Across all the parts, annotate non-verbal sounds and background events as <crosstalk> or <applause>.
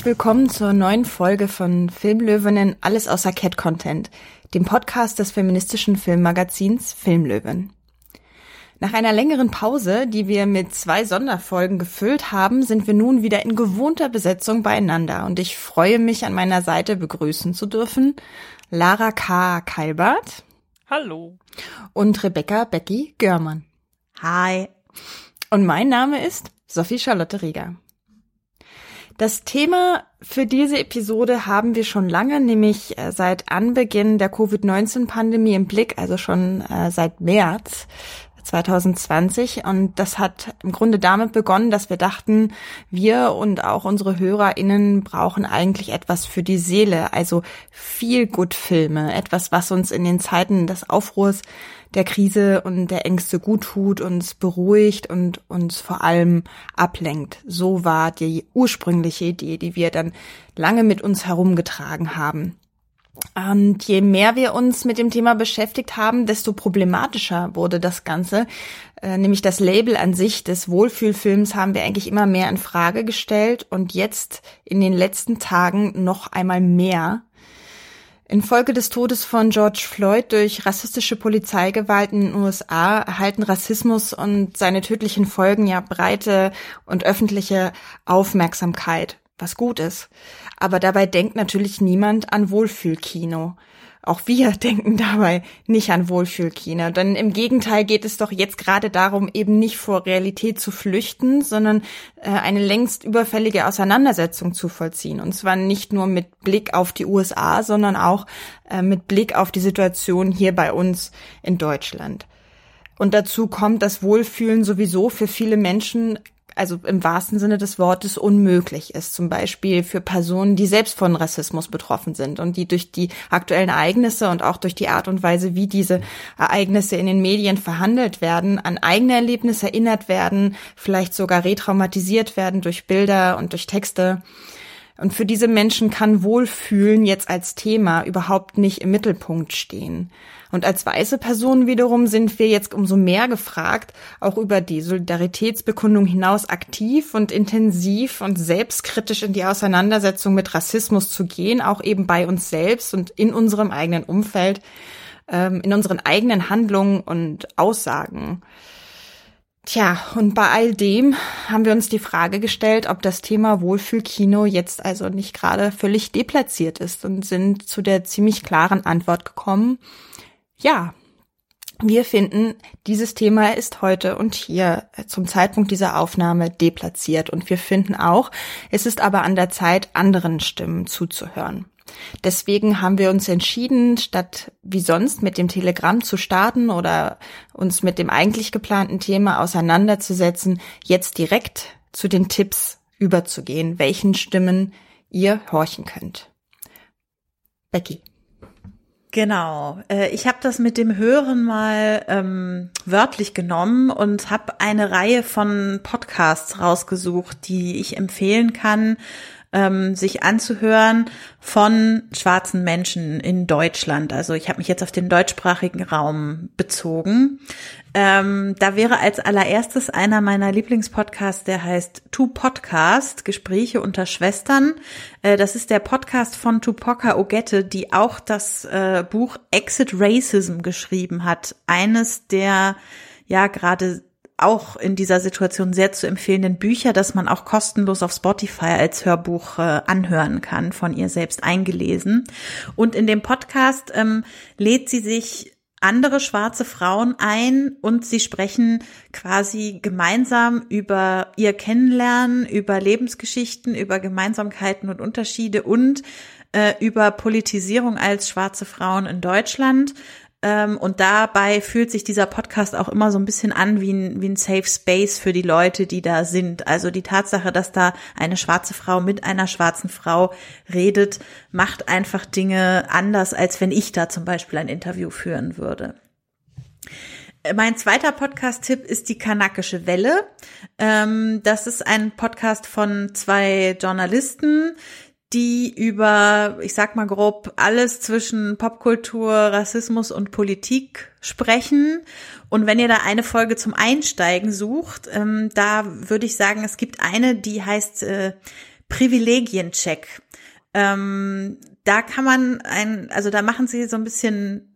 Herzlich willkommen zur neuen Folge von Filmlöwinnen Alles außer Cat Content, dem Podcast des feministischen Filmmagazins Filmlöwen. Nach einer längeren Pause, die wir mit zwei Sonderfolgen gefüllt haben, sind wir nun wieder in gewohnter Besetzung beieinander und ich freue mich an meiner Seite begrüßen zu dürfen Lara K. Keilbart. Hallo. Und Rebecca Becky Görmann. Hi. Und mein Name ist Sophie Charlotte Rieger. Das Thema für diese Episode haben wir schon lange, nämlich äh, seit Anbeginn der Covid-19-Pandemie im Blick, also schon äh, seit März 2020. Und das hat im Grunde damit begonnen, dass wir dachten, wir und auch unsere HörerInnen brauchen eigentlich etwas für die Seele, also viel gut Filme, etwas, was uns in den Zeiten des Aufruhrs der Krise und der Ängste gut tut, uns beruhigt und uns vor allem ablenkt. So war die ursprüngliche Idee, die wir dann lange mit uns herumgetragen haben. Und je mehr wir uns mit dem Thema beschäftigt haben, desto problematischer wurde das Ganze. Äh, nämlich das Label an sich des Wohlfühlfilms haben wir eigentlich immer mehr in Frage gestellt und jetzt in den letzten Tagen noch einmal mehr. Infolge des Todes von George Floyd durch rassistische Polizeigewalt in den USA erhalten Rassismus und seine tödlichen Folgen ja breite und öffentliche Aufmerksamkeit, was gut ist. Aber dabei denkt natürlich niemand an Wohlfühlkino. Auch wir <laughs> denken dabei nicht an Wohlfühlkino, denn im Gegenteil geht es doch jetzt gerade darum, eben nicht vor Realität zu flüchten, sondern äh, eine längst überfällige Auseinandersetzung zu vollziehen. Und zwar nicht nur mit Blick auf die USA, sondern auch äh, mit Blick auf die Situation hier bei uns in Deutschland. Und dazu kommt, dass Wohlfühlen sowieso für viele Menschen also im wahrsten Sinne des Wortes unmöglich ist. Zum Beispiel für Personen, die selbst von Rassismus betroffen sind und die durch die aktuellen Ereignisse und auch durch die Art und Weise, wie diese Ereignisse in den Medien verhandelt werden, an eigene Erlebnisse erinnert werden, vielleicht sogar retraumatisiert werden durch Bilder und durch Texte. Und für diese Menschen kann Wohlfühlen jetzt als Thema überhaupt nicht im Mittelpunkt stehen. Und als weiße Personen wiederum sind wir jetzt umso mehr gefragt, auch über die Solidaritätsbekundung hinaus aktiv und intensiv und selbstkritisch in die Auseinandersetzung mit Rassismus zu gehen, auch eben bei uns selbst und in unserem eigenen Umfeld, ähm, in unseren eigenen Handlungen und Aussagen. Tja, und bei all dem haben wir uns die Frage gestellt, ob das Thema Wohlfühlkino jetzt also nicht gerade völlig deplatziert ist und sind zu der ziemlich klaren Antwort gekommen, ja, wir finden, dieses Thema ist heute und hier zum Zeitpunkt dieser Aufnahme deplatziert und wir finden auch, es ist aber an der Zeit, anderen Stimmen zuzuhören. Deswegen haben wir uns entschieden, statt wie sonst mit dem Telegramm zu starten oder uns mit dem eigentlich geplanten Thema auseinanderzusetzen, jetzt direkt zu den Tipps überzugehen, welchen Stimmen ihr horchen könnt. Becky. Genau. Äh, ich habe das mit dem Hören mal ähm, wörtlich genommen und habe eine Reihe von Podcasts rausgesucht, die ich empfehlen kann, ähm, sich anzuhören von schwarzen Menschen in Deutschland. Also ich habe mich jetzt auf den deutschsprachigen Raum bezogen. Ähm, da wäre als allererstes einer meiner Lieblingspodcasts, der heißt Two Podcast, Gespräche unter Schwestern. Äh, das ist der Podcast von Tupoka Ogette, die auch das äh, Buch Exit Racism geschrieben hat. Eines der ja gerade auch in dieser Situation sehr zu empfehlenden Bücher, dass man auch kostenlos auf Spotify als Hörbuch äh, anhören kann, von ihr selbst eingelesen. Und in dem Podcast ähm, lädt sie sich andere schwarze Frauen ein und sie sprechen quasi gemeinsam über ihr Kennenlernen, über Lebensgeschichten, über Gemeinsamkeiten und Unterschiede und äh, über Politisierung als schwarze Frauen in Deutschland. Ähm, und dabei fühlt sich dieser Podcast auch immer so ein bisschen an wie ein, wie ein Safe Space für die Leute, die da sind. Also die Tatsache, dass da eine schwarze Frau mit einer schwarzen Frau redet, macht einfach Dinge anders, als wenn ich da zum Beispiel ein Interview führen würde. Mein zweiter Podcast-Tipp ist die Kanakische Welle. Ähm, das ist ein Podcast von zwei Journalisten, die über, ich sag mal grob, alles zwischen Popkultur, Rassismus und Politik sprechen. Und wenn ihr da eine Folge zum Einsteigen sucht, ähm, da würde ich sagen, es gibt eine, die heißt äh, Privilegiencheck. Ähm, da kann man ein, also da machen sie so ein bisschen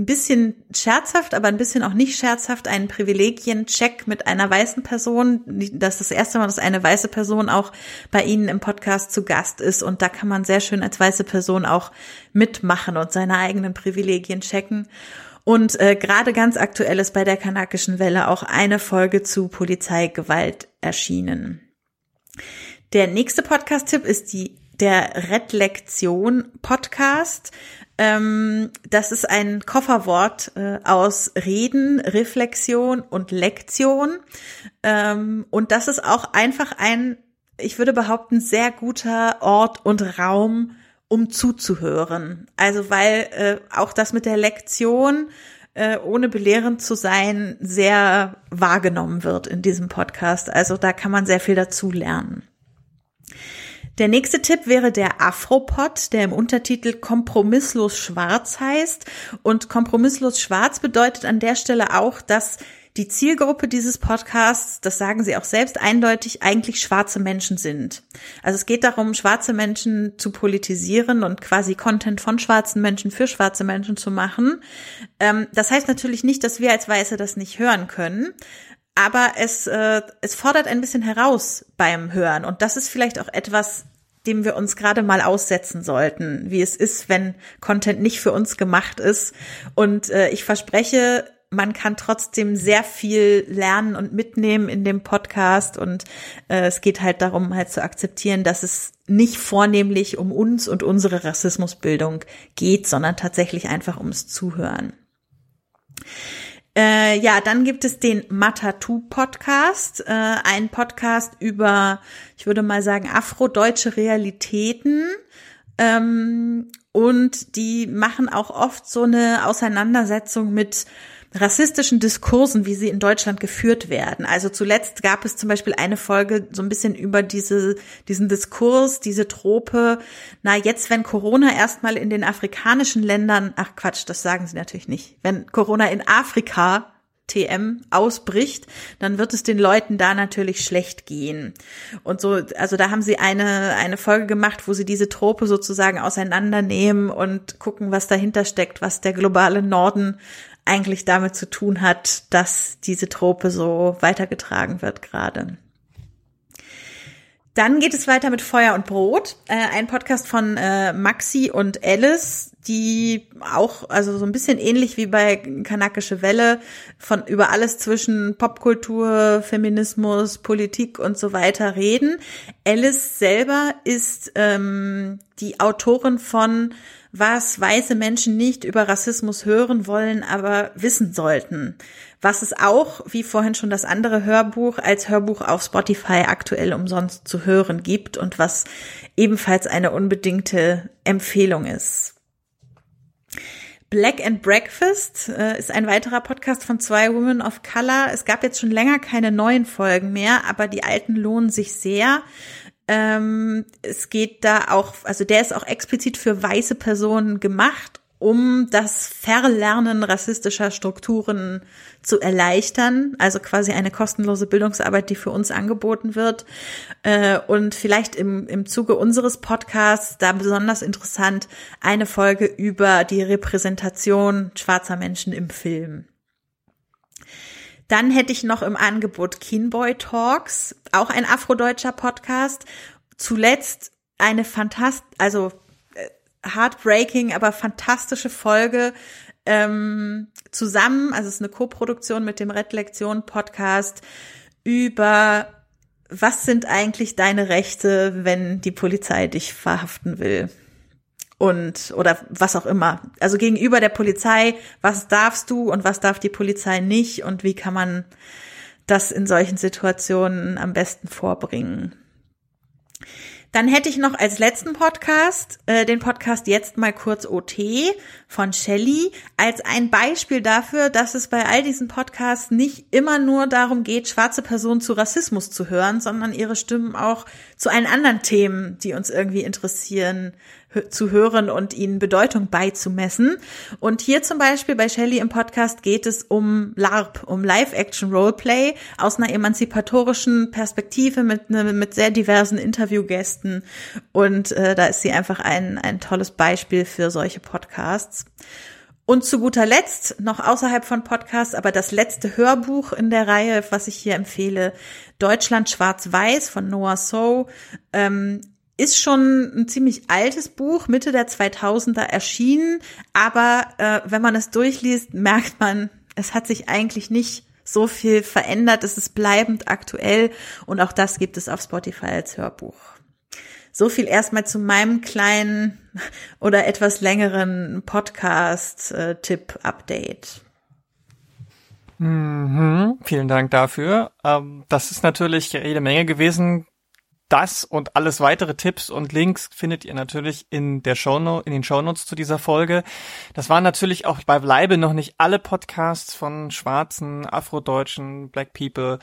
ein bisschen scherzhaft, aber ein bisschen auch nicht scherzhaft einen Privilegiencheck mit einer weißen Person. Das ist das erste Mal, dass eine weiße Person auch bei Ihnen im Podcast zu Gast ist. Und da kann man sehr schön als weiße Person auch mitmachen und seine eigenen Privilegien checken. Und äh, gerade ganz aktuell ist bei der kanakischen Welle auch eine Folge zu Polizeigewalt erschienen. Der nächste Podcast-Tipp ist die der Redlektion Podcast. Ähm, das ist ein Kofferwort äh, aus Reden, Reflexion und Lektion. Ähm, und das ist auch einfach ein, ich würde behaupten, sehr guter Ort und Raum, um zuzuhören. Also weil äh, auch das mit der Lektion äh, ohne belehrend zu sein, sehr wahrgenommen wird in diesem Podcast. Also da kann man sehr viel dazu lernen. Der nächste Tipp wäre der Afropod, der im Untertitel Kompromisslos Schwarz heißt. Und Kompromisslos Schwarz bedeutet an der Stelle auch, dass die Zielgruppe dieses Podcasts, das sagen sie auch selbst eindeutig, eigentlich schwarze Menschen sind. Also es geht darum, schwarze Menschen zu politisieren und quasi Content von schwarzen Menschen für schwarze Menschen zu machen. Ähm, das heißt natürlich nicht, dass wir als Weiße das nicht hören können aber es, äh, es fordert ein bisschen heraus beim Hören. Und das ist vielleicht auch etwas, dem wir uns gerade mal aussetzen sollten, wie es ist, wenn Content nicht für uns gemacht ist. Und äh, ich verspreche, man kann trotzdem sehr viel lernen und mitnehmen in dem Podcast. Und äh, es geht halt darum, halt zu akzeptieren, dass es nicht vornehmlich um uns und unsere Rassismusbildung geht, sondern tatsächlich einfach ums Zuhören. Äh, ja, dann gibt es den Matatu Podcast, äh, ein Podcast über, ich würde mal sagen, afrodeutsche Realitäten. Ähm, und die machen auch oft so eine Auseinandersetzung mit rassistischen Diskursen, wie sie in Deutschland geführt werden. Also zuletzt gab es zum Beispiel eine Folge so ein bisschen über diese, diesen Diskurs, diese Trope. Na, jetzt, wenn Corona erstmal in den afrikanischen Ländern, ach Quatsch, das sagen sie natürlich nicht. Wenn Corona in Afrika TM ausbricht, dann wird es den Leuten da natürlich schlecht gehen. Und so, also da haben sie eine, eine Folge gemacht, wo sie diese Trope sozusagen auseinandernehmen und gucken, was dahinter steckt, was der globale Norden eigentlich damit zu tun hat, dass diese Trope so weitergetragen wird gerade. Dann geht es weiter mit Feuer und Brot, äh, ein Podcast von äh, Maxi und Alice, die auch, also so ein bisschen ähnlich wie bei Kanakische Welle, von über alles zwischen Popkultur, Feminismus, Politik und so weiter reden. Alice selber ist ähm, die Autorin von was weiße Menschen nicht über Rassismus hören wollen, aber wissen sollten. Was es auch, wie vorhin schon das andere Hörbuch, als Hörbuch auf Spotify aktuell umsonst zu hören gibt und was ebenfalls eine unbedingte Empfehlung ist. Black and Breakfast äh, ist ein weiterer Podcast von zwei Women of Color. Es gab jetzt schon länger keine neuen Folgen mehr, aber die alten lohnen sich sehr. Ähm, es geht da auch, also der ist auch explizit für weiße Personen gemacht, um das Verlernen rassistischer Strukturen zu erleichtern. Also quasi eine kostenlose Bildungsarbeit, die für uns angeboten wird. Äh, und vielleicht im, im Zuge unseres Podcasts da besonders interessant eine Folge über die Repräsentation schwarzer Menschen im Film. Dann hätte ich noch im Angebot Kinboy Talks, auch ein afrodeutscher Podcast. Zuletzt eine fantast, also äh, heartbreaking, aber fantastische Folge ähm, zusammen, also es ist eine Co-Produktion mit dem Red Lektion Podcast über was sind eigentlich deine Rechte, wenn die Polizei dich verhaften will? Und oder was auch immer. Also gegenüber der Polizei, was darfst du und was darf die Polizei nicht und wie kann man das in solchen Situationen am besten vorbringen. Dann hätte ich noch als letzten Podcast äh, den Podcast jetzt mal kurz OT von Shelley als ein Beispiel dafür, dass es bei all diesen Podcasts nicht immer nur darum geht, schwarze Personen zu Rassismus zu hören, sondern ihre Stimmen auch zu allen anderen Themen, die uns irgendwie interessieren, zu hören und ihnen Bedeutung beizumessen. Und hier zum Beispiel bei Shelley im Podcast geht es um LARP, um Live-Action-Roleplay aus einer emanzipatorischen Perspektive mit, ne, mit sehr diversen Interviewgästen. Und äh, da ist sie einfach ein, ein tolles Beispiel für solche Podcasts. Und zu guter Letzt, noch außerhalb von Podcasts, aber das letzte Hörbuch in der Reihe, was ich hier empfehle, Deutschland Schwarz-Weiß von Noah So, ähm, ist schon ein ziemlich altes Buch, Mitte der 2000er erschienen, aber äh, wenn man es durchliest, merkt man, es hat sich eigentlich nicht so viel verändert, es ist bleibend aktuell und auch das gibt es auf Spotify als Hörbuch. So viel erstmal zu meinem kleinen oder etwas längeren Podcast-Tipp-Update. Mhm, vielen Dank dafür. Ähm, das ist natürlich jede Menge gewesen. Das und alles weitere Tipps und Links findet ihr natürlich in der Shownote, in den Shownotes zu dieser Folge. Das waren natürlich auch bei Bleibe noch nicht alle Podcasts von schwarzen, afrodeutschen, Black People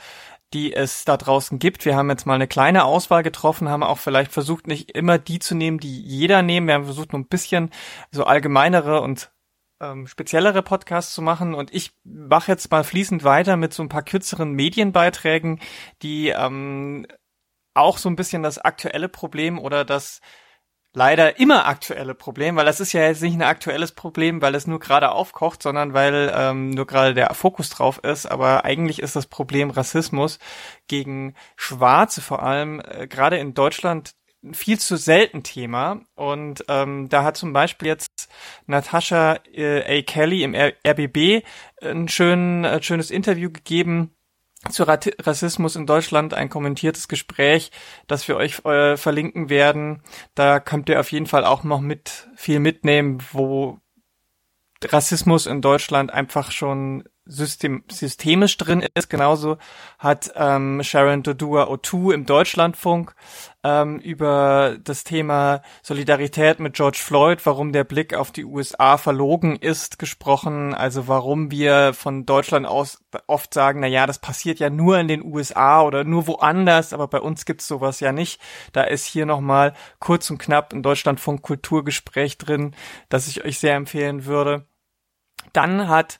die es da draußen gibt. Wir haben jetzt mal eine kleine Auswahl getroffen, haben auch vielleicht versucht, nicht immer die zu nehmen, die jeder nehmen. Wir haben versucht, nur ein bisschen so allgemeinere und ähm, speziellere Podcasts zu machen. Und ich mache jetzt mal fließend weiter mit so ein paar kürzeren Medienbeiträgen, die ähm, auch so ein bisschen das aktuelle Problem oder das leider immer aktuelle Problem, weil das ist ja jetzt nicht ein aktuelles Problem, weil es nur gerade aufkocht, sondern weil ähm, nur gerade der Fokus drauf ist. Aber eigentlich ist das Problem Rassismus gegen Schwarze vor allem äh, gerade in Deutschland viel zu selten Thema. Und ähm, da hat zum Beispiel jetzt Natascha äh, A. Kelly im R RBB ein schön, äh, schönes Interview gegeben zu Rassismus in Deutschland ein kommentiertes Gespräch, das wir euch äh, verlinken werden. Da könnt ihr auf jeden Fall auch noch mit viel mitnehmen, wo Rassismus in Deutschland einfach schon system systemisch drin ist. Genauso hat ähm, Sharon Dodua O2 im Deutschlandfunk ähm, über das Thema Solidarität mit George Floyd, warum der Blick auf die USA verlogen ist, gesprochen. Also warum wir von Deutschland aus oft sagen, na ja, das passiert ja nur in den USA oder nur woanders, aber bei uns gibt's sowas ja nicht. Da ist hier nochmal kurz und knapp ein Deutschlandfunk Kulturgespräch drin, das ich euch sehr empfehlen würde. Dann hat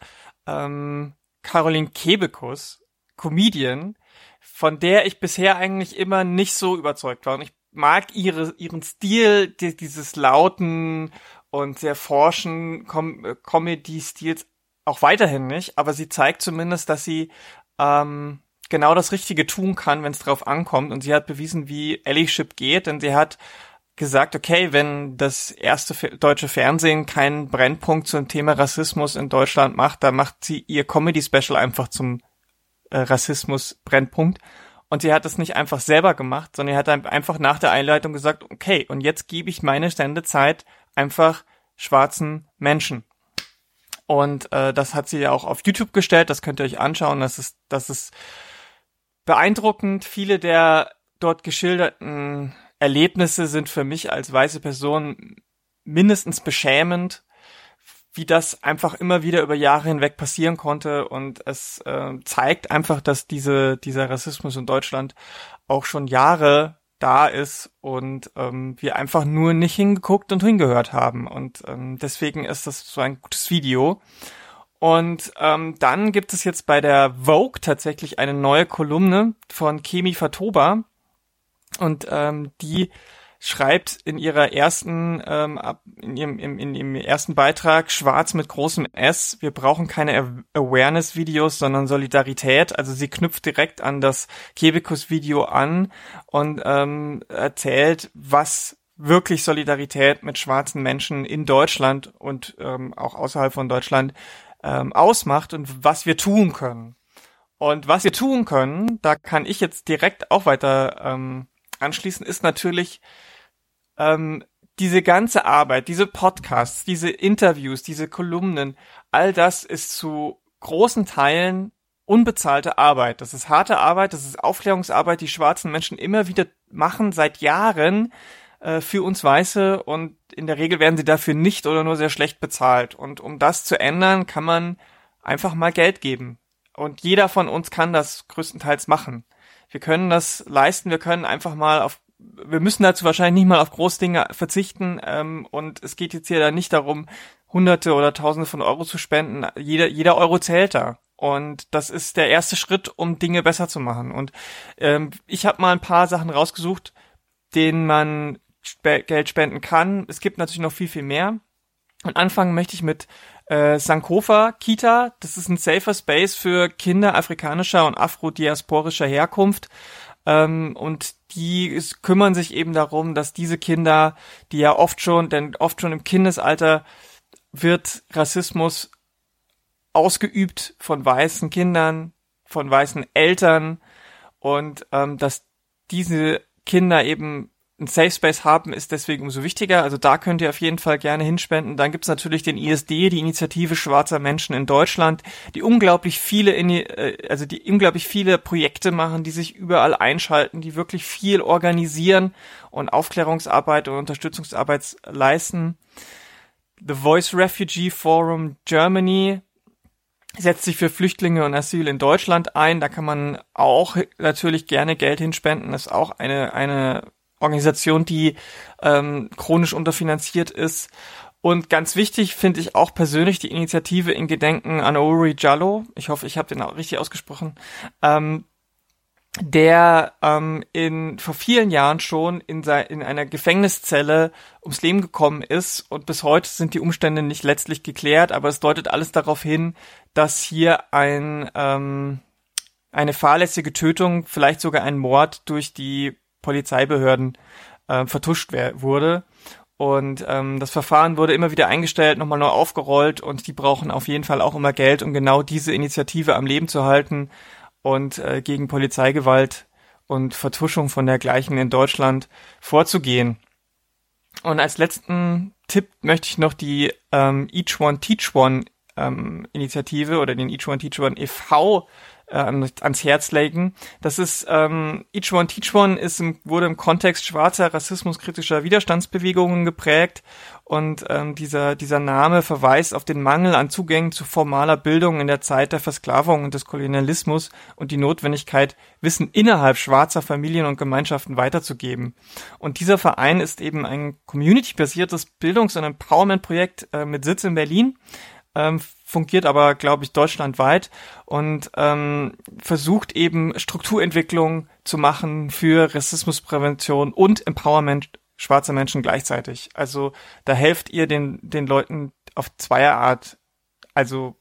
ähm, Caroline Kebekus, Comedian, von der ich bisher eigentlich immer nicht so überzeugt war. Und ich mag ihre, ihren Stil, die, dieses lauten und sehr forschen Com äh, Comedy-Stils auch weiterhin nicht, aber sie zeigt zumindest, dass sie ähm, genau das Richtige tun kann, wenn es drauf ankommt. Und sie hat bewiesen, wie Allyship geht, denn sie hat gesagt, okay, wenn das erste deutsche Fernsehen keinen Brennpunkt zum Thema Rassismus in Deutschland macht, dann macht sie ihr Comedy-Special einfach zum äh, Rassismus-Brennpunkt. Und sie hat das nicht einfach selber gemacht, sondern sie hat einfach nach der Einleitung gesagt, okay, und jetzt gebe ich meine Stände-Zeit einfach schwarzen Menschen. Und äh, das hat sie ja auch auf YouTube gestellt, das könnt ihr euch anschauen, das ist, das ist beeindruckend. Viele der dort geschilderten Erlebnisse sind für mich als weiße Person mindestens beschämend, wie das einfach immer wieder über Jahre hinweg passieren konnte. Und es äh, zeigt einfach, dass diese dieser Rassismus in Deutschland auch schon Jahre da ist und ähm, wir einfach nur nicht hingeguckt und hingehört haben. Und ähm, deswegen ist das so ein gutes Video. Und ähm, dann gibt es jetzt bei der Vogue tatsächlich eine neue Kolumne von Kemi Fatoba, und ähm, die schreibt in ihrer ersten, ähm, in, ihrem, in, in ihrem ersten Beitrag schwarz mit großem S, wir brauchen keine Awareness-Videos, sondern Solidarität. Also sie knüpft direkt an das Kebekus-Video an und ähm, erzählt, was wirklich Solidarität mit schwarzen Menschen in Deutschland und ähm, auch außerhalb von Deutschland ähm, ausmacht und was wir tun können. Und was wir tun können, da kann ich jetzt direkt auch weiter ähm, anschließen, ist natürlich ähm, diese ganze Arbeit, diese Podcasts, diese Interviews, diese Kolumnen, all das ist zu großen Teilen unbezahlte Arbeit. Das ist harte Arbeit, das ist Aufklärungsarbeit, die schwarzen Menschen immer wieder machen seit Jahren äh, für uns Weiße und in der Regel werden sie dafür nicht oder nur sehr schlecht bezahlt. Und um das zu ändern, kann man einfach mal Geld geben. Und jeder von uns kann das größtenteils machen wir können das leisten, wir können einfach mal auf wir müssen dazu wahrscheinlich nicht mal auf Großdinge verzichten ähm, und es geht jetzt hier dann nicht darum, Hunderte oder Tausende von Euro zu spenden. Jeder, jeder Euro zählt da. Und das ist der erste Schritt, um Dinge besser zu machen. Und ähm, ich habe mal ein paar Sachen rausgesucht, denen man Geld spenden kann. Es gibt natürlich noch viel, viel mehr. Und anfangen möchte ich mit äh, Sankofa Kita. Das ist ein safer Space für Kinder afrikanischer und afrodiasporischer Herkunft. Ähm, und die ist, kümmern sich eben darum, dass diese Kinder, die ja oft schon, denn oft schon im Kindesalter wird Rassismus ausgeübt von weißen Kindern, von weißen Eltern und ähm, dass diese Kinder eben ein Safe Space haben, ist deswegen umso wichtiger. Also da könnt ihr auf jeden Fall gerne hinspenden. Dann gibt's natürlich den ISD, die Initiative Schwarzer Menschen in Deutschland, die unglaublich viele, äh, also die unglaublich viele Projekte machen, die sich überall einschalten, die wirklich viel organisieren und Aufklärungsarbeit und Unterstützungsarbeit leisten. The Voice Refugee Forum Germany setzt sich für Flüchtlinge und Asyl in Deutschland ein. Da kann man auch natürlich gerne Geld hinspenden. Das ist auch eine, eine Organisation, die ähm, chronisch unterfinanziert ist. Und ganz wichtig finde ich auch persönlich die Initiative in Gedenken an Uri Jallo. Ich hoffe, ich habe den auch richtig ausgesprochen. Ähm, der ähm, in vor vielen Jahren schon in, in einer Gefängniszelle ums Leben gekommen ist und bis heute sind die Umstände nicht letztlich geklärt, aber es deutet alles darauf hin, dass hier ein ähm, eine fahrlässige Tötung, vielleicht sogar ein Mord durch die Polizeibehörden äh, vertuscht wurde. Und ähm, das Verfahren wurde immer wieder eingestellt, nochmal neu aufgerollt und die brauchen auf jeden Fall auch immer Geld, um genau diese Initiative am Leben zu halten und äh, gegen Polizeigewalt und Vertuschung von dergleichen in Deutschland vorzugehen. Und als letzten Tipp möchte ich noch die ähm, Each One Teach One ähm, Initiative oder den Each One Teach One e.V äh, ans Herz legen. Das ist ähm, Each One Teach One ist im, wurde im Kontext schwarzer rassismuskritischer Widerstandsbewegungen geprägt und ähm, dieser dieser Name verweist auf den Mangel an Zugängen zu formaler Bildung in der Zeit der Versklavung und des Kolonialismus und die Notwendigkeit Wissen innerhalb schwarzer Familien und Gemeinschaften weiterzugeben. Und dieser Verein ist eben ein community-basiertes Bildungs- und Empowerment-Projekt äh, mit Sitz in Berlin ähm, fungiert aber, glaube ich, deutschlandweit und ähm, versucht eben Strukturentwicklung zu machen für Rassismusprävention und Empowerment schwarzer Menschen gleichzeitig. Also da helft ihr den, den Leuten auf zweier Art. Also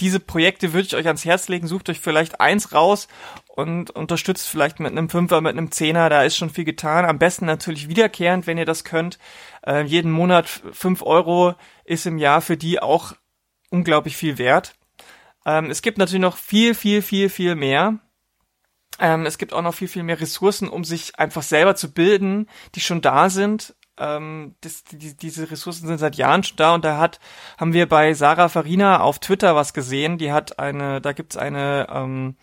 diese Projekte würde ich euch ans Herz legen. Sucht euch vielleicht eins raus und unterstützt vielleicht mit einem Fünfer, mit einem Zehner. Da ist schon viel getan. Am besten natürlich wiederkehrend, wenn ihr das könnt. Äh, jeden Monat fünf Euro ist im Jahr für die auch unglaublich viel wert. Ähm, es gibt natürlich noch viel, viel, viel, viel mehr. Ähm, es gibt auch noch viel, viel mehr Ressourcen, um sich einfach selber zu bilden, die schon da sind. Ähm, das, die, diese Ressourcen sind seit Jahren schon da und da hat haben wir bei Sarah Farina auf Twitter was gesehen. Die hat eine, da gibt's eine ähm,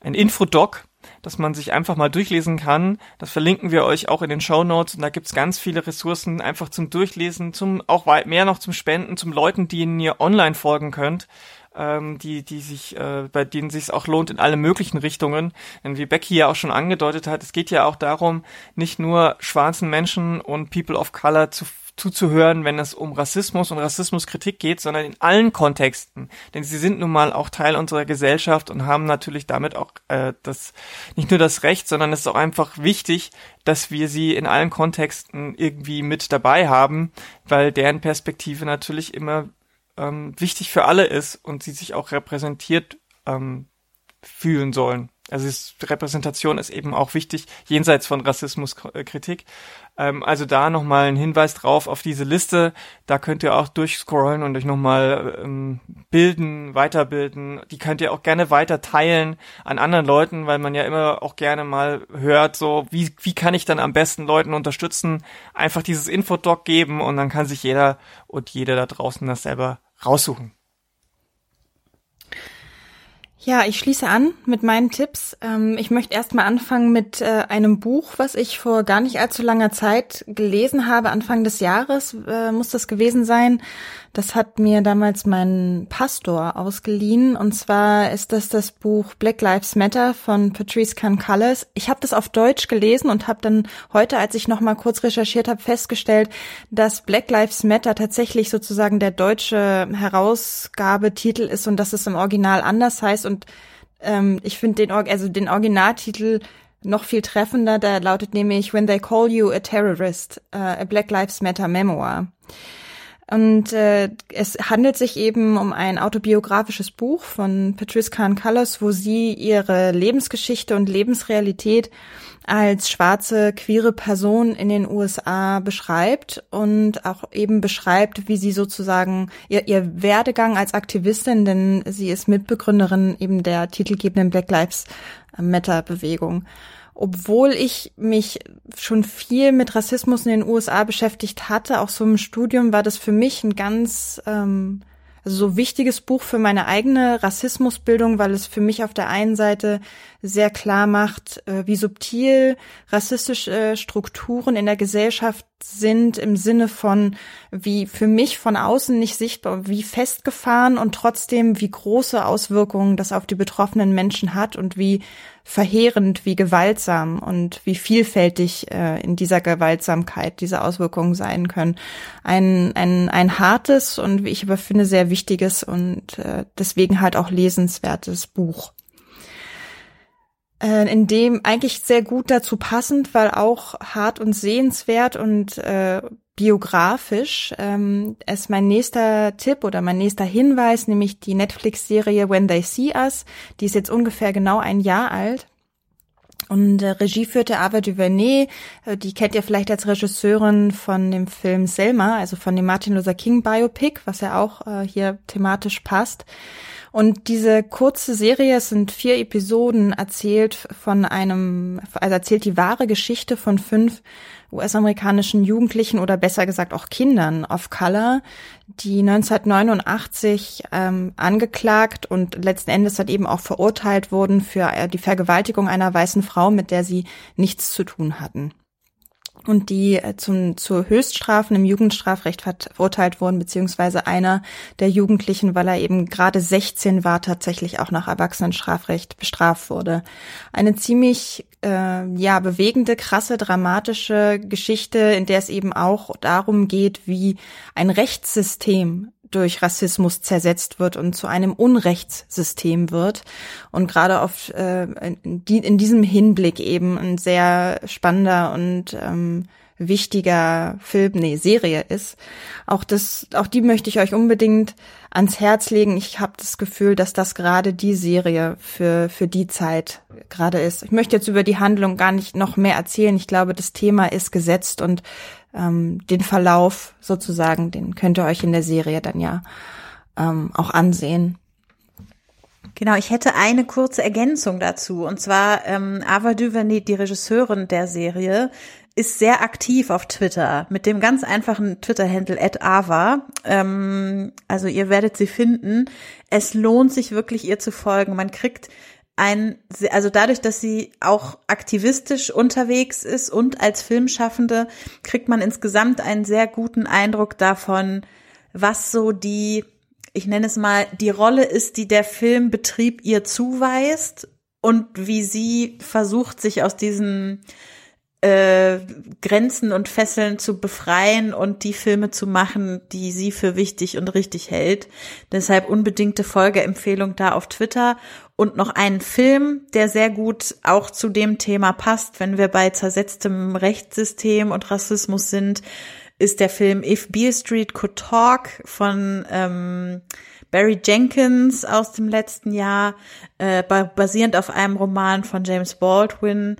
ein Infodoc, dass man sich einfach mal durchlesen kann. Das verlinken wir euch auch in den Show Notes und da gibt's ganz viele Ressourcen einfach zum Durchlesen, zum auch mehr noch zum Spenden, zum Leuten, denen ihr online folgen könnt, ähm, die die sich äh, bei denen sich auch lohnt in alle möglichen Richtungen. Denn wie Becky ja auch schon angedeutet hat, es geht ja auch darum, nicht nur schwarzen Menschen und People of Color zu zuzuhören, wenn es um Rassismus und Rassismuskritik geht, sondern in allen Kontexten. Denn sie sind nun mal auch Teil unserer Gesellschaft und haben natürlich damit auch äh, das nicht nur das Recht, sondern es ist auch einfach wichtig, dass wir sie in allen Kontexten irgendwie mit dabei haben, weil deren Perspektive natürlich immer ähm, wichtig für alle ist und sie sich auch repräsentiert ähm, fühlen sollen. Also ist, Repräsentation ist eben auch wichtig, jenseits von Rassismuskritik. Ähm, also da nochmal ein Hinweis drauf auf diese Liste. Da könnt ihr auch durchscrollen und euch nochmal ähm, bilden, weiterbilden. Die könnt ihr auch gerne weiter teilen an anderen Leuten, weil man ja immer auch gerne mal hört, so wie, wie kann ich dann am besten Leuten unterstützen? Einfach dieses Infodoc geben und dann kann sich jeder und jede da draußen das selber raussuchen. Ja, ich schließe an mit meinen Tipps. Ähm, ich möchte erstmal anfangen mit äh, einem Buch, was ich vor gar nicht allzu langer Zeit gelesen habe. Anfang des Jahres äh, muss das gewesen sein. Das hat mir damals mein Pastor ausgeliehen. Und zwar ist das das Buch Black Lives Matter von Patrice Cancalas. Ich habe das auf Deutsch gelesen und habe dann heute, als ich noch mal kurz recherchiert habe, festgestellt, dass Black Lives Matter tatsächlich sozusagen der deutsche Herausgabetitel ist und dass es im Original anders heißt. Und ähm, ich finde den, also den Originaltitel noch viel treffender. Der lautet nämlich When They Call You a Terrorist, uh, a Black Lives Matter Memoir. Und äh, es handelt sich eben um ein autobiografisches Buch von Patrice Kahn Cullis, wo sie ihre Lebensgeschichte und Lebensrealität als schwarze, queere Person in den USA beschreibt und auch eben beschreibt, wie sie sozusagen ihr, ihr Werdegang als Aktivistin, denn sie ist Mitbegründerin eben der titelgebenden Black Lives Matter Bewegung obwohl ich mich schon viel mit Rassismus in den USA beschäftigt hatte, auch so im Studium, war das für mich ein ganz ähm, also so wichtiges Buch für meine eigene Rassismusbildung, weil es für mich auf der einen Seite sehr klar macht, äh, wie subtil rassistische Strukturen in der Gesellschaft sind im Sinne von, wie für mich von außen nicht sichtbar, wie festgefahren und trotzdem wie große Auswirkungen das auf die betroffenen Menschen hat und wie verheerend, wie gewaltsam und wie vielfältig äh, in dieser Gewaltsamkeit diese Auswirkungen sein können. Ein, ein, ein hartes und wie ich aber finde sehr wichtiges und äh, deswegen halt auch lesenswertes Buch. Äh, in dem eigentlich sehr gut dazu passend, weil auch hart und sehenswert und äh, biografisch ähm, ist mein nächster Tipp oder mein nächster Hinweis, nämlich die Netflix-Serie When They See Us. Die ist jetzt ungefähr genau ein Jahr alt. Und äh, Regie führte Ava DuVernay, äh, die kennt ihr vielleicht als Regisseurin von dem Film Selma, also von dem Martin Luther King Biopic, was ja auch äh, hier thematisch passt. Und diese kurze Serie, es sind vier Episoden, erzählt von einem, also erzählt die wahre Geschichte von fünf US-amerikanischen Jugendlichen oder besser gesagt auch Kindern of Color, die 1989 ähm, angeklagt und letzten Endes hat eben auch verurteilt wurden für äh, die Vergewaltigung einer weißen Frau, mit der sie nichts zu tun hatten und die äh, zum, zu Höchststrafen im Jugendstrafrecht verurteilt wurden, beziehungsweise einer der Jugendlichen, weil er eben gerade 16 war, tatsächlich auch nach Erwachsenenstrafrecht bestraft wurde. Eine ziemlich äh, ja bewegende, krasse, dramatische Geschichte, in der es eben auch darum geht, wie ein Rechtssystem durch Rassismus zersetzt wird und zu einem Unrechtssystem wird. Und gerade auf äh, in, in diesem Hinblick eben ein sehr spannender und ähm, wichtiger Film, nee, Serie ist. Auch das, auch die möchte ich euch unbedingt ans Herz legen. Ich habe das Gefühl, dass das gerade die Serie für für die Zeit gerade ist. Ich möchte jetzt über die Handlung gar nicht noch mehr erzählen. Ich glaube, das Thema ist gesetzt und ähm, den Verlauf sozusagen, den könnt ihr euch in der Serie dann ja ähm, auch ansehen. Genau, ich hätte eine kurze Ergänzung dazu. Und zwar ähm, Ava DuVernay, die Regisseurin der Serie, ist sehr aktiv auf Twitter mit dem ganz einfachen Twitter-Handle Ava. Ähm, also ihr werdet sie finden. Es lohnt sich wirklich ihr zu folgen. Man kriegt ein, also dadurch, dass sie auch aktivistisch unterwegs ist und als Filmschaffende, kriegt man insgesamt einen sehr guten Eindruck davon, was so die, ich nenne es mal, die Rolle ist, die der Filmbetrieb ihr zuweist und wie sie versucht, sich aus diesen äh, Grenzen und Fesseln zu befreien und die Filme zu machen, die sie für wichtig und richtig hält. Deshalb unbedingte Folgeempfehlung da auf Twitter und noch einen Film, der sehr gut auch zu dem Thema passt, wenn wir bei zersetztem Rechtssystem und Rassismus sind, ist der Film If Beale Street Could Talk von ähm, Barry Jenkins aus dem letzten Jahr, äh, basierend auf einem Roman von James Baldwin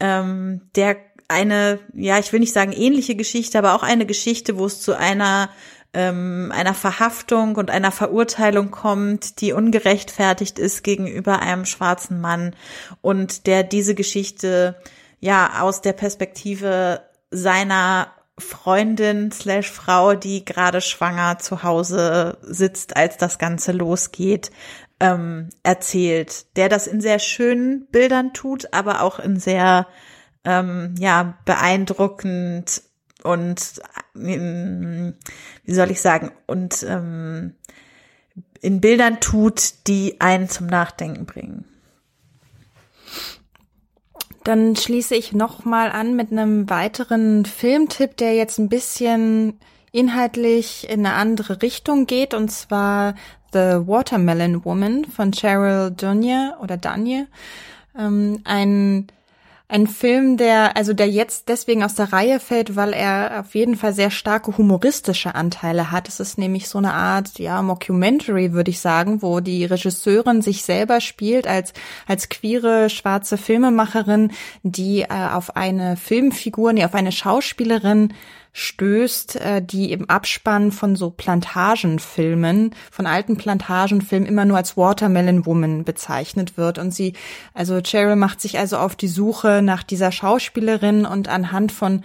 ähm, der eine, ja, ich will nicht sagen ähnliche Geschichte, aber auch eine Geschichte, wo es zu einer ähm, einer Verhaftung und einer Verurteilung kommt, die ungerechtfertigt ist gegenüber einem schwarzen Mann und der diese Geschichte ja aus der Perspektive seiner Freundin slash Frau, die gerade schwanger zu Hause sitzt, als das Ganze losgeht, ähm, erzählt, der das in sehr schönen Bildern tut, aber auch in sehr ähm, ja beeindruckend und ähm, wie soll ich sagen und ähm, in Bildern tut, die einen zum Nachdenken bringen. Dann schließe ich noch mal an mit einem weiteren Filmtipp, der jetzt ein bisschen inhaltlich in eine andere Richtung geht, und zwar The Watermelon Woman von Cheryl Dunye oder Danye. Ähm, ein ein Film, der, also der jetzt deswegen aus der Reihe fällt, weil er auf jeden Fall sehr starke humoristische Anteile hat. Es ist nämlich so eine Art, ja, Mockumentary, würde ich sagen, wo die Regisseurin sich selber spielt als, als queere schwarze Filmemacherin, die äh, auf eine Filmfigur, nee, auf eine Schauspielerin stößt, äh, die im Abspann von so Plantagenfilmen, von alten Plantagenfilmen immer nur als Watermelon Woman bezeichnet wird. Und sie, also Cheryl macht sich also auf die Suche nach dieser Schauspielerin und anhand von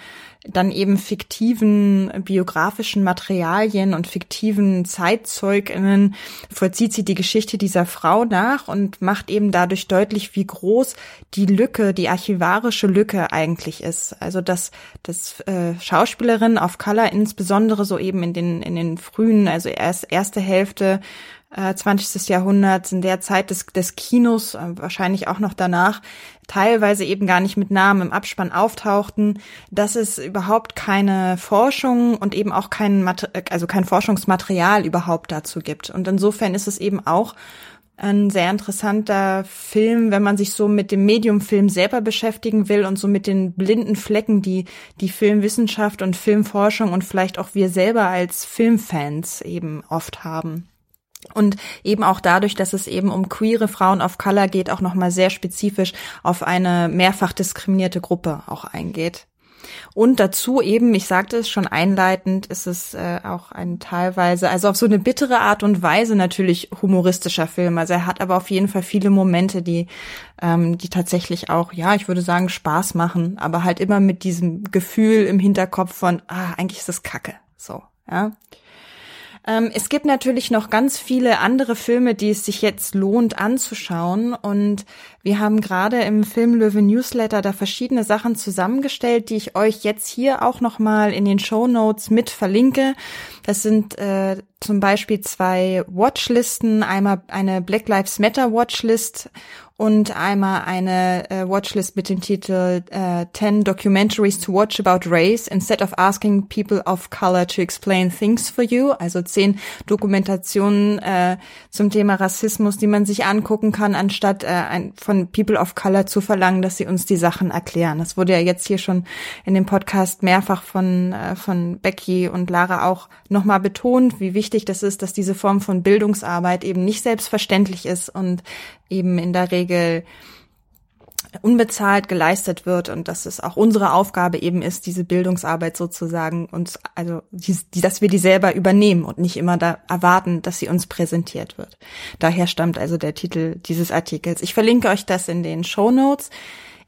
dann eben fiktiven biografischen Materialien und fiktiven Zeitzeuginnen vollzieht sie die Geschichte dieser Frau nach und macht eben dadurch deutlich, wie groß die Lücke, die archivarische Lücke eigentlich ist. Also dass das äh, Schauspielerin of Color insbesondere so eben in den in den frühen, also erst erste Hälfte 20. Äh, Jahrhunderts, in der Zeit des, des Kinos, äh, wahrscheinlich auch noch danach, teilweise eben gar nicht mit Namen im Abspann auftauchten, dass es überhaupt keine Forschung und eben auch kein, also kein Forschungsmaterial überhaupt dazu gibt. Und insofern ist es eben auch ein sehr interessanter Film, wenn man sich so mit dem Mediumfilm selber beschäftigen will und so mit den blinden Flecken, die die Filmwissenschaft und Filmforschung und vielleicht auch wir selber als Filmfans eben oft haben. Und eben auch dadurch, dass es eben um queere Frauen of Color geht, auch nochmal sehr spezifisch auf eine mehrfach diskriminierte Gruppe auch eingeht. Und dazu eben, ich sagte es schon einleitend, ist es äh, auch ein teilweise, also auf so eine bittere Art und Weise natürlich humoristischer Film. Also er hat aber auf jeden Fall viele Momente, die, ähm, die tatsächlich auch, ja, ich würde sagen, Spaß machen, aber halt immer mit diesem Gefühl im Hinterkopf von, ah, eigentlich ist das Kacke. So, ja. Ähm, es gibt natürlich noch ganz viele andere Filme, die es sich jetzt lohnt anzuschauen. Und wir haben gerade im Filmlöwe Newsletter da verschiedene Sachen zusammengestellt, die ich euch jetzt hier auch nochmal in den Show Notes mit verlinke. Das sind äh, zum Beispiel zwei Watchlisten, einmal eine Black Lives Matter Watchlist und einmal eine äh, Watchlist mit dem Titel äh, 10 Documentaries to Watch About Race instead of asking people of color to explain things for you. Also zehn Dokumentationen äh, zum Thema Rassismus, die man sich angucken kann, anstatt äh, ein, von People of Color zu verlangen, dass sie uns die Sachen erklären. Das wurde ja jetzt hier schon in dem Podcast mehrfach von, äh, von Becky und Lara auch nochmal betont, wie wichtig das ist, dass diese Form von Bildungsarbeit eben nicht selbstverständlich ist und eben in der Regel unbezahlt geleistet wird und dass es auch unsere Aufgabe eben ist, diese Bildungsarbeit sozusagen uns, also die, dass wir die selber übernehmen und nicht immer da erwarten, dass sie uns präsentiert wird. Daher stammt also der Titel dieses Artikels. Ich verlinke euch das in den Show Notes.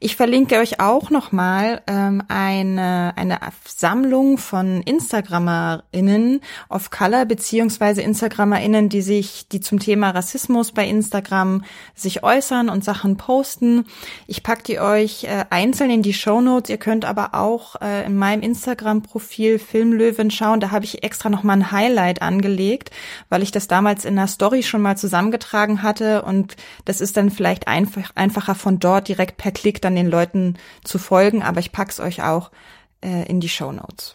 Ich verlinke euch auch nochmal ähm, eine, eine Sammlung von InstagrammerInnen of Color, beziehungsweise InstagrammerInnen, die sich, die zum Thema Rassismus bei Instagram sich äußern und Sachen posten. Ich packe die euch äh, einzeln in die Show Notes. Ihr könnt aber auch äh, in meinem Instagram-Profil Filmlöwen schauen. Da habe ich extra nochmal ein Highlight angelegt, weil ich das damals in der Story schon mal zusammengetragen hatte und das ist dann vielleicht einfach, einfacher von dort direkt per Klick dann den Leuten zu folgen, aber ich pack's euch auch äh, in die Show Notes.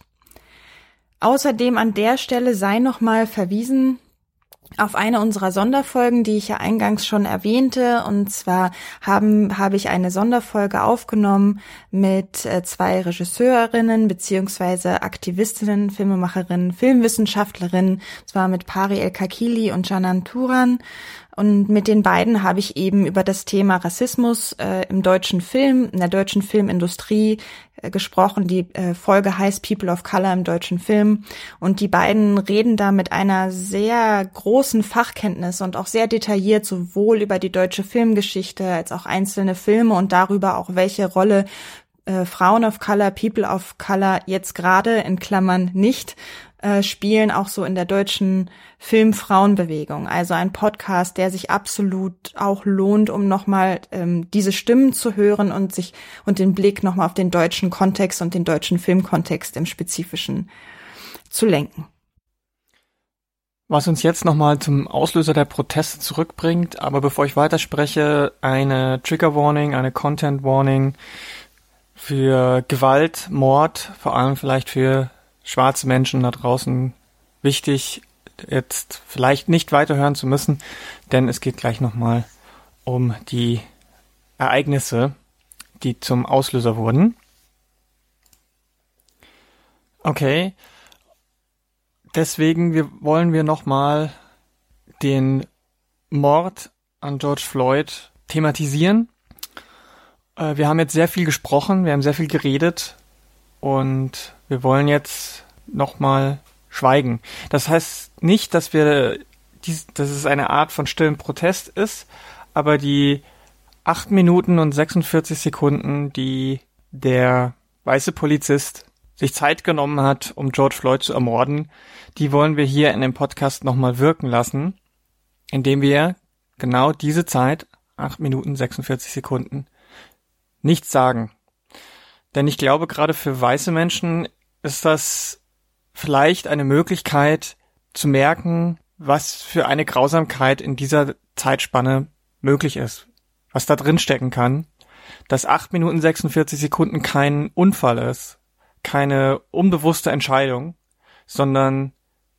Außerdem an der Stelle sei nochmal verwiesen auf eine unserer Sonderfolgen, die ich ja eingangs schon erwähnte. Und zwar haben, habe ich eine Sonderfolge aufgenommen mit äh, zwei Regisseurinnen beziehungsweise Aktivistinnen, Filmemacherinnen, Filmwissenschaftlerinnen. zwar mit Pari El Kakili und Janan Turan. Und mit den beiden habe ich eben über das Thema Rassismus äh, im deutschen Film, in der deutschen Filmindustrie äh, gesprochen. Die äh, Folge heißt People of Color im deutschen Film. Und die beiden reden da mit einer sehr großen Fachkenntnis und auch sehr detailliert sowohl über die deutsche Filmgeschichte als auch einzelne Filme und darüber auch, welche Rolle äh, Frauen of Color, People of Color jetzt gerade in Klammern nicht äh, spielen, auch so in der deutschen Filmfrauenbewegung. Also ein Podcast, der sich absolut auch lohnt, um nochmal ähm, diese Stimmen zu hören und sich und den Blick nochmal auf den deutschen Kontext und den deutschen Filmkontext im Spezifischen zu lenken. Was uns jetzt nochmal zum Auslöser der Proteste zurückbringt, aber bevor ich weiterspreche, eine Trigger Warning, eine Content Warning für Gewalt, Mord, vor allem vielleicht für schwarze Menschen da draußen wichtig, jetzt vielleicht nicht weiterhören zu müssen, denn es geht gleich nochmal um die Ereignisse, die zum Auslöser wurden. Okay, deswegen wir, wollen wir nochmal den Mord an George Floyd thematisieren. Äh, wir haben jetzt sehr viel gesprochen, wir haben sehr viel geredet und wir wollen jetzt nochmal schweigen. Das heißt nicht, dass wir dies, dass es eine Art von stillen Protest ist, aber die acht Minuten und 46 Sekunden, die der weiße Polizist sich Zeit genommen hat, um George Floyd zu ermorden, die wollen wir hier in dem Podcast nochmal wirken lassen, indem wir genau diese Zeit, acht Minuten 46 Sekunden, nichts sagen. Denn ich glaube, gerade für weiße Menschen ist das vielleicht eine Möglichkeit zu merken, was für eine Grausamkeit in dieser Zeitspanne möglich ist, was da drin stecken kann, dass acht Minuten 46 Sekunden kein Unfall ist, keine unbewusste Entscheidung, sondern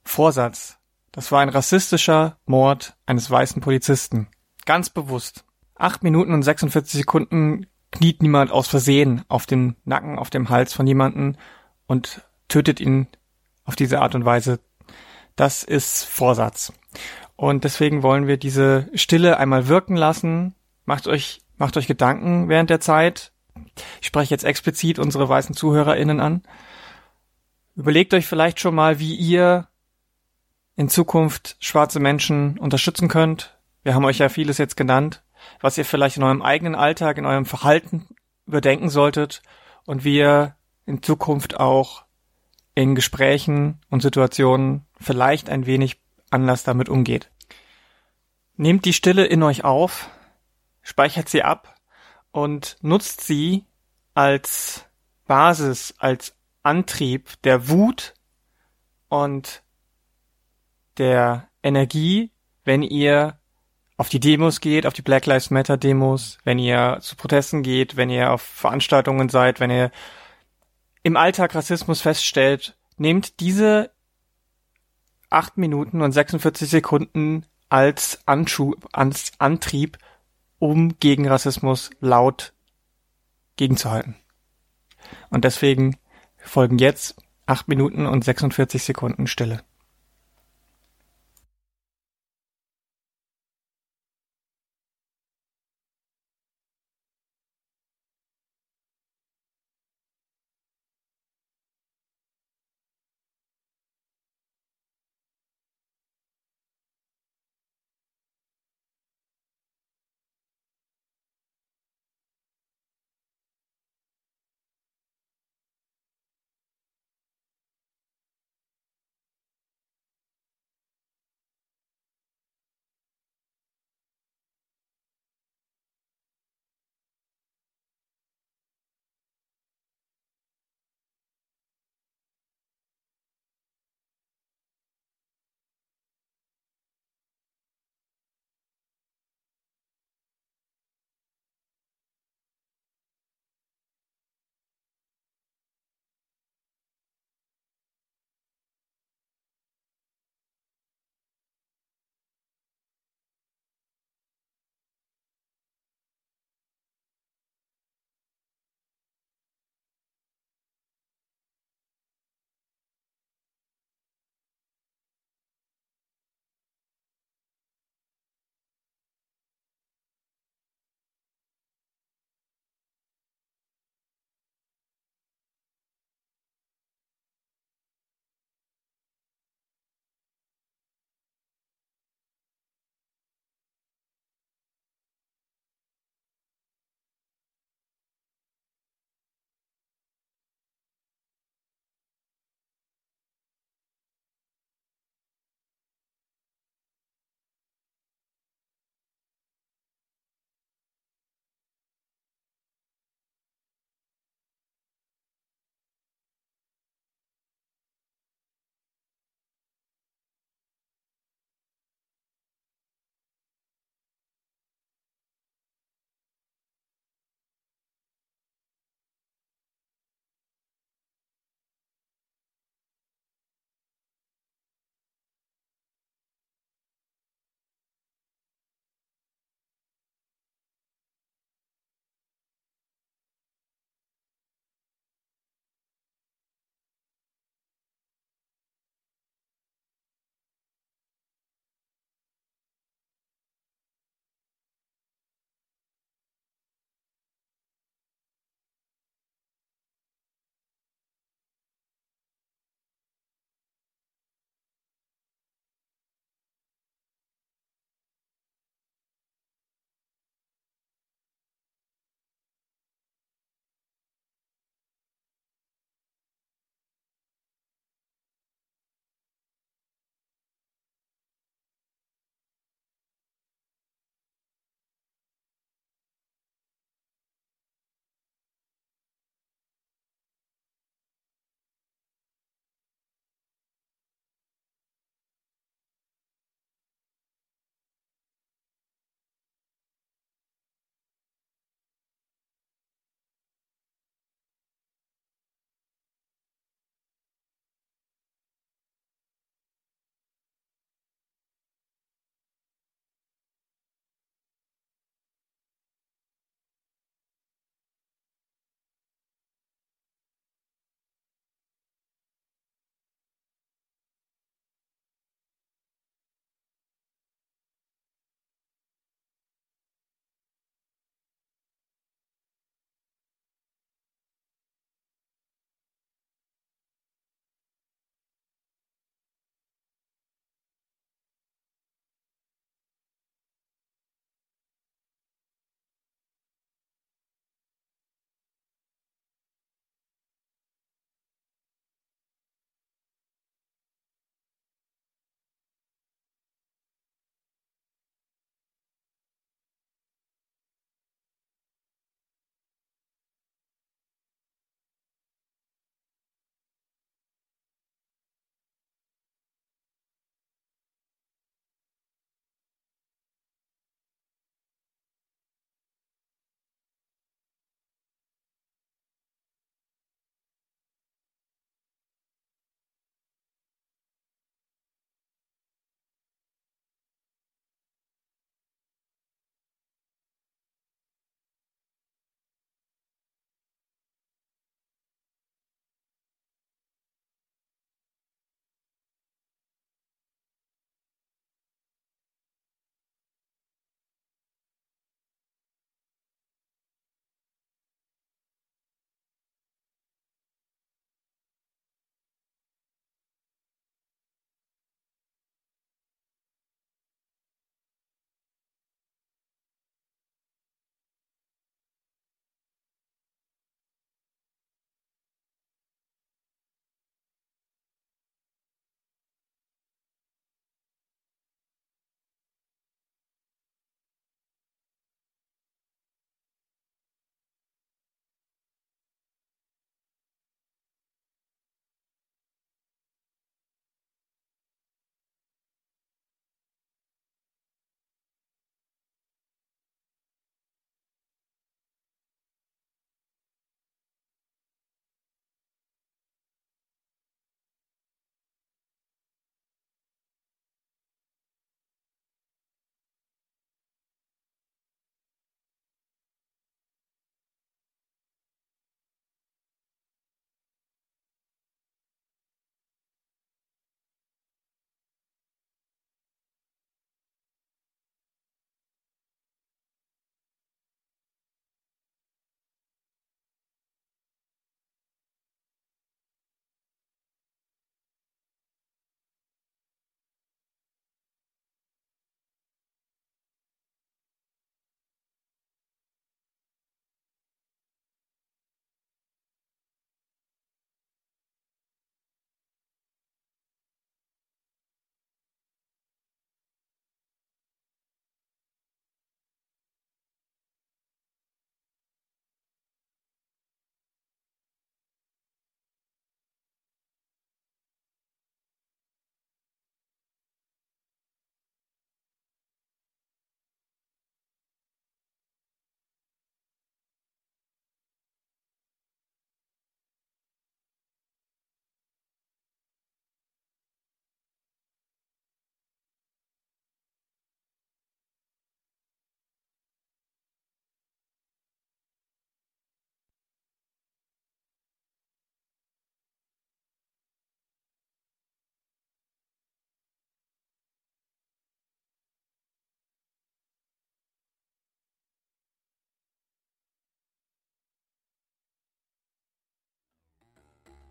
Vorsatz. Das war ein rassistischer Mord eines weißen Polizisten. Ganz bewusst. Acht Minuten und 46 Sekunden kniet niemand aus Versehen auf dem Nacken, auf dem Hals von jemanden und tötet ihn auf diese Art und Weise. Das ist Vorsatz. Und deswegen wollen wir diese Stille einmal wirken lassen. Macht euch, macht euch Gedanken während der Zeit. Ich spreche jetzt explizit unsere weißen ZuhörerInnen an. Überlegt euch vielleicht schon mal, wie ihr in Zukunft schwarze Menschen unterstützen könnt. Wir haben euch ja vieles jetzt genannt, was ihr vielleicht in eurem eigenen Alltag, in eurem Verhalten überdenken solltet und wie ihr in Zukunft auch in Gesprächen und Situationen vielleicht ein wenig anders damit umgeht. Nehmt die Stille in euch auf, speichert sie ab und nutzt sie als Basis, als Antrieb der Wut und der Energie, wenn ihr auf die Demos geht, auf die Black Lives Matter Demos, wenn ihr zu Protesten geht, wenn ihr auf Veranstaltungen seid, wenn ihr im Alltag Rassismus feststellt, nehmt diese acht Minuten und 46 Sekunden als, Anschub, als Antrieb, um gegen Rassismus laut gegenzuhalten. Und deswegen folgen jetzt acht Minuten und 46 Sekunden Stille.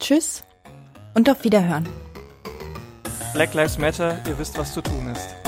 Tschüss und auf Wiederhören. Black Lives Matter, ihr wisst, was zu tun ist.